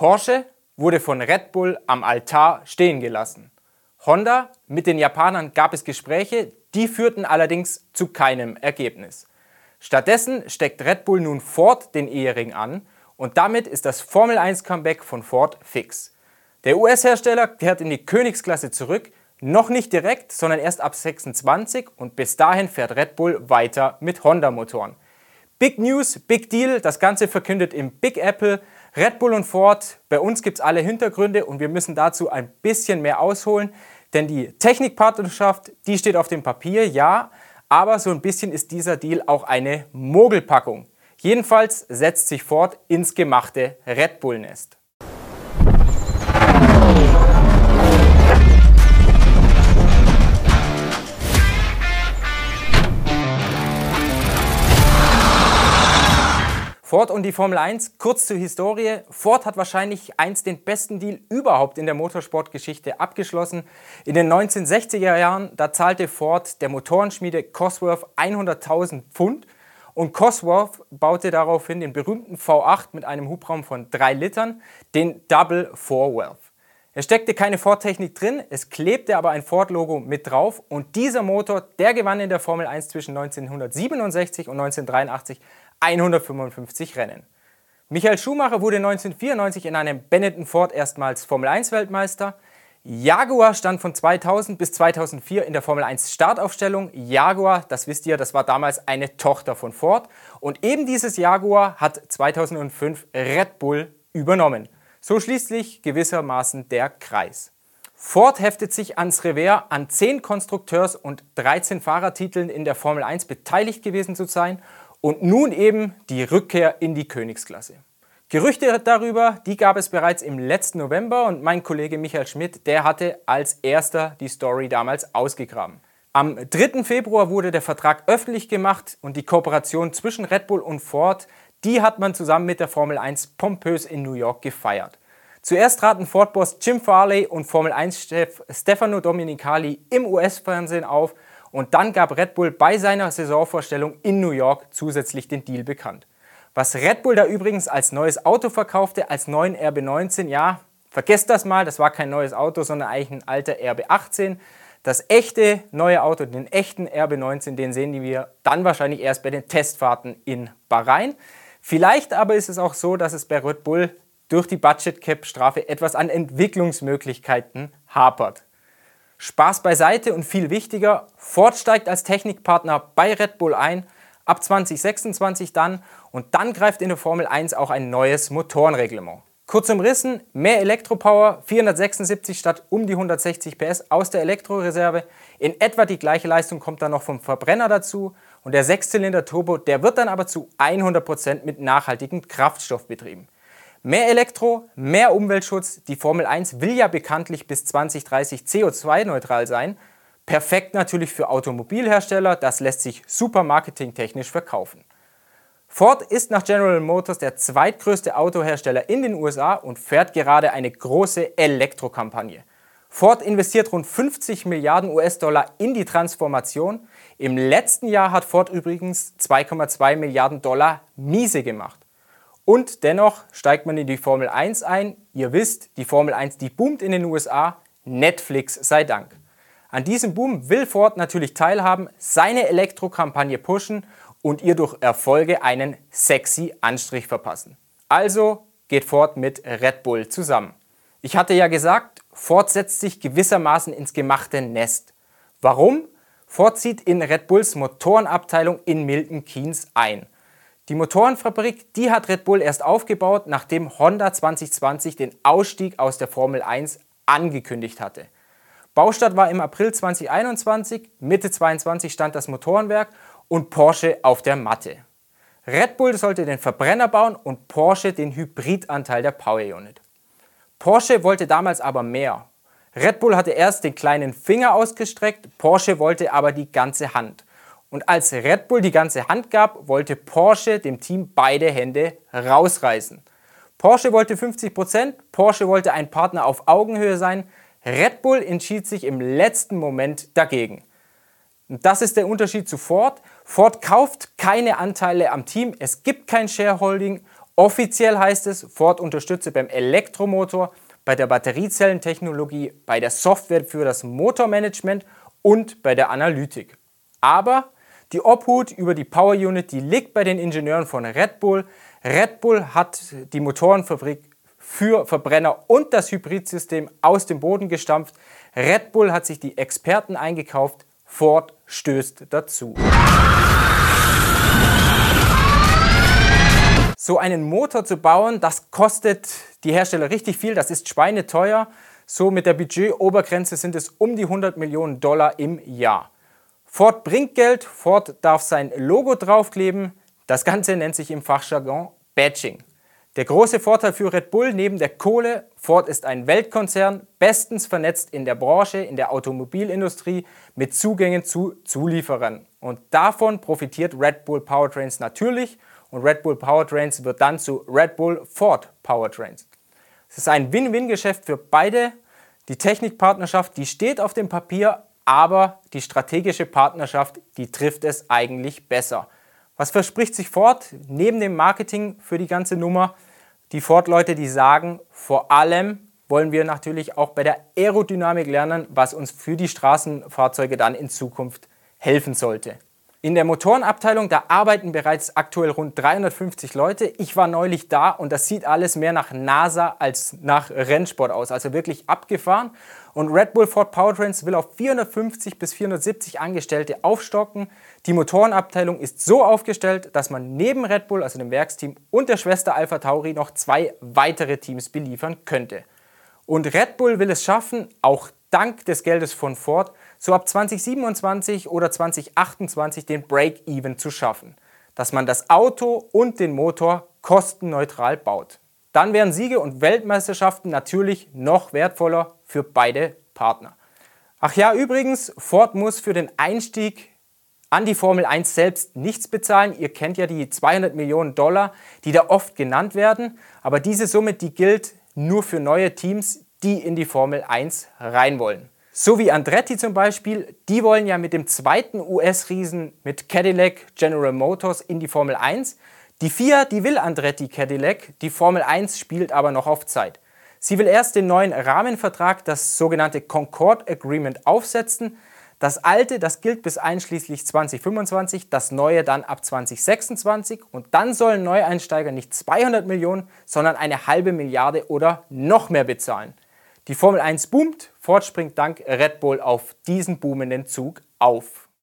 Porsche wurde von Red Bull am Altar stehen gelassen. Honda mit den Japanern gab es Gespräche, die führten allerdings zu keinem Ergebnis. Stattdessen steckt Red Bull nun Ford den Ehering an und damit ist das Formel 1 Comeback von Ford fix. Der US-Hersteller kehrt in die Königsklasse zurück, noch nicht direkt, sondern erst ab 26 und bis dahin fährt Red Bull weiter mit Honda-Motoren. Big News, Big Deal, das Ganze verkündet im Big Apple. Red Bull und Ford, bei uns gibt es alle Hintergründe und wir müssen dazu ein bisschen mehr ausholen, denn die Technikpartnerschaft, die steht auf dem Papier, ja, aber so ein bisschen ist dieser Deal auch eine Mogelpackung. Jedenfalls setzt sich Ford ins gemachte Red Bull-Nest. Ford und die Formel 1, kurz zur Historie. Ford hat wahrscheinlich einst den besten Deal überhaupt in der Motorsportgeschichte abgeschlossen. In den 1960er Jahren, da zahlte Ford der Motorenschmiede Cosworth 100.000 Pfund und Cosworth baute daraufhin den berühmten V8 mit einem Hubraum von 3 Litern, den Double Four Valve. Es steckte keine Ford-Technik drin, es klebte aber ein Ford-Logo mit drauf und dieser Motor, der gewann in der Formel 1 zwischen 1967 und 1983 155 Rennen. Michael Schumacher wurde 1994 in einem Benetton Ford erstmals Formel 1 Weltmeister. Jaguar stand von 2000 bis 2004 in der Formel 1 Startaufstellung. Jaguar, das wisst ihr, das war damals eine Tochter von Ford. Und eben dieses Jaguar hat 2005 Red Bull übernommen. So schließlich gewissermaßen der Kreis. Ford heftet sich ans Revers, an 10 Konstrukteurs- und 13 Fahrertiteln in der Formel 1 beteiligt gewesen zu sein und nun eben die Rückkehr in die Königsklasse. Gerüchte darüber, die gab es bereits im letzten November und mein Kollege Michael Schmidt, der hatte als erster die Story damals ausgegraben. Am 3. Februar wurde der Vertrag öffentlich gemacht und die Kooperation zwischen Red Bull und Ford, die hat man zusammen mit der Formel 1 pompös in New York gefeiert. Zuerst traten Ford-Boss Jim Farley und Formel 1-Chef Stefano Dominicali im US-Fernsehen auf und dann gab Red Bull bei seiner Saisonvorstellung in New York zusätzlich den Deal bekannt. Was Red Bull da übrigens als neues Auto verkaufte, als neuen RB19, ja, vergesst das mal, das war kein neues Auto, sondern eigentlich ein alter RB18. Das echte neue Auto, den echten RB19, den sehen wir dann wahrscheinlich erst bei den Testfahrten in Bahrain. Vielleicht aber ist es auch so, dass es bei Red Bull durch die Budget Cap Strafe etwas an Entwicklungsmöglichkeiten hapert. Spaß beiseite und viel wichtiger, Ford steigt als Technikpartner bei Red Bull ein, ab 2026 dann und dann greift in der Formel 1 auch ein neues Motorenreglement. Kurz umrissen, mehr Elektropower, 476 statt um die 160 PS aus der Elektroreserve. In etwa die gleiche Leistung kommt dann noch vom Verbrenner dazu und der Sechszylinder Turbo, der wird dann aber zu 100% mit nachhaltigem Kraftstoff betrieben. Mehr Elektro, mehr Umweltschutz. Die Formel 1 will ja bekanntlich bis 2030 CO2-neutral sein. Perfekt natürlich für Automobilhersteller, das lässt sich super marketingtechnisch verkaufen. Ford ist nach General Motors der zweitgrößte Autohersteller in den USA und fährt gerade eine große Elektrokampagne. Ford investiert rund 50 Milliarden US-Dollar in die Transformation. Im letzten Jahr hat Ford übrigens 2,2 Milliarden Dollar miese gemacht. Und dennoch steigt man in die Formel 1 ein. Ihr wisst, die Formel 1, die boomt in den USA. Netflix sei Dank. An diesem Boom will Ford natürlich teilhaben, seine Elektrokampagne pushen und ihr durch Erfolge einen sexy Anstrich verpassen. Also geht Ford mit Red Bull zusammen. Ich hatte ja gesagt, Ford setzt sich gewissermaßen ins gemachte Nest. Warum? Ford zieht in Red Bulls Motorenabteilung in Milton Keynes ein. Die Motorenfabrik, die hat Red Bull erst aufgebaut, nachdem Honda 2020 den Ausstieg aus der Formel 1 angekündigt hatte. Baustart war im April 2021, Mitte 2022 stand das Motorenwerk und Porsche auf der Matte. Red Bull sollte den Verbrenner bauen und Porsche den Hybridanteil der Power Unit. Porsche wollte damals aber mehr. Red Bull hatte erst den kleinen Finger ausgestreckt, Porsche wollte aber die ganze Hand. Und als Red Bull die ganze Hand gab, wollte Porsche dem Team beide Hände rausreißen. Porsche wollte 50%, Porsche wollte ein Partner auf Augenhöhe sein, Red Bull entschied sich im letzten Moment dagegen. Und das ist der Unterschied zu Ford. Ford kauft keine Anteile am Team, es gibt kein Shareholding Offiziell heißt es, Ford unterstütze beim Elektromotor, bei der Batteriezellentechnologie, bei der Software für das Motormanagement und bei der Analytik. Aber die Obhut über die Power Unit, die liegt bei den Ingenieuren von Red Bull. Red Bull hat die Motorenfabrik für Verbrenner und das Hybridsystem aus dem Boden gestampft. Red Bull hat sich die Experten eingekauft. Ford stößt dazu. So einen Motor zu bauen, das kostet die Hersteller richtig viel, das ist schweineteuer. So mit der Budgetobergrenze sind es um die 100 Millionen Dollar im Jahr. Ford bringt Geld, Ford darf sein Logo draufkleben. Das Ganze nennt sich im Fachjargon Badging. Der große Vorteil für Red Bull neben der Kohle, Ford ist ein Weltkonzern, bestens vernetzt in der Branche, in der Automobilindustrie mit Zugängen zu Zulieferern. Und davon profitiert Red Bull Powertrains natürlich und Red Bull Powertrains wird dann zu Red Bull Ford Powertrains. Es ist ein Win-Win-Geschäft für beide. Die Technikpartnerschaft, die steht auf dem Papier, aber die strategische Partnerschaft, die trifft es eigentlich besser. Was verspricht sich Ford neben dem Marketing für die ganze Nummer? Die Ford-Leute, die sagen, vor allem wollen wir natürlich auch bei der Aerodynamik lernen, was uns für die Straßenfahrzeuge dann in Zukunft helfen sollte. In der Motorenabteilung, da arbeiten bereits aktuell rund 350 Leute. Ich war neulich da und das sieht alles mehr nach NASA als nach Rennsport aus, also wirklich abgefahren. Und Red Bull Ford Powertrains will auf 450 bis 470 Angestellte aufstocken. Die Motorenabteilung ist so aufgestellt, dass man neben Red Bull, also dem Werksteam und der Schwester Alpha Tauri noch zwei weitere Teams beliefern könnte. Und Red Bull will es schaffen, auch dank des Geldes von Ford, so ab 2027 oder 2028 den Break-Even zu schaffen, dass man das Auto und den Motor kostenneutral baut. Dann wären Siege und Weltmeisterschaften natürlich noch wertvoller für beide Partner. Ach ja, übrigens, Ford muss für den Einstieg an die Formel 1 selbst nichts bezahlen. Ihr kennt ja die 200 Millionen Dollar, die da oft genannt werden. Aber diese Summe, die gilt nur für neue Teams, die in die Formel 1 rein wollen. So wie Andretti zum Beispiel, die wollen ja mit dem zweiten US-Riesen mit Cadillac General Motors in die Formel 1. Die FIA, die will Andretti Cadillac, die Formel 1 spielt aber noch auf Zeit. Sie will erst den neuen Rahmenvertrag, das sogenannte Concord Agreement, aufsetzen. Das alte, das gilt bis einschließlich 2025, das neue dann ab 2026 und dann sollen Neueinsteiger nicht 200 Millionen, sondern eine halbe Milliarde oder noch mehr bezahlen. Die Formel 1 boomt, Ford springt dank Red Bull auf diesen boomenden Zug auf.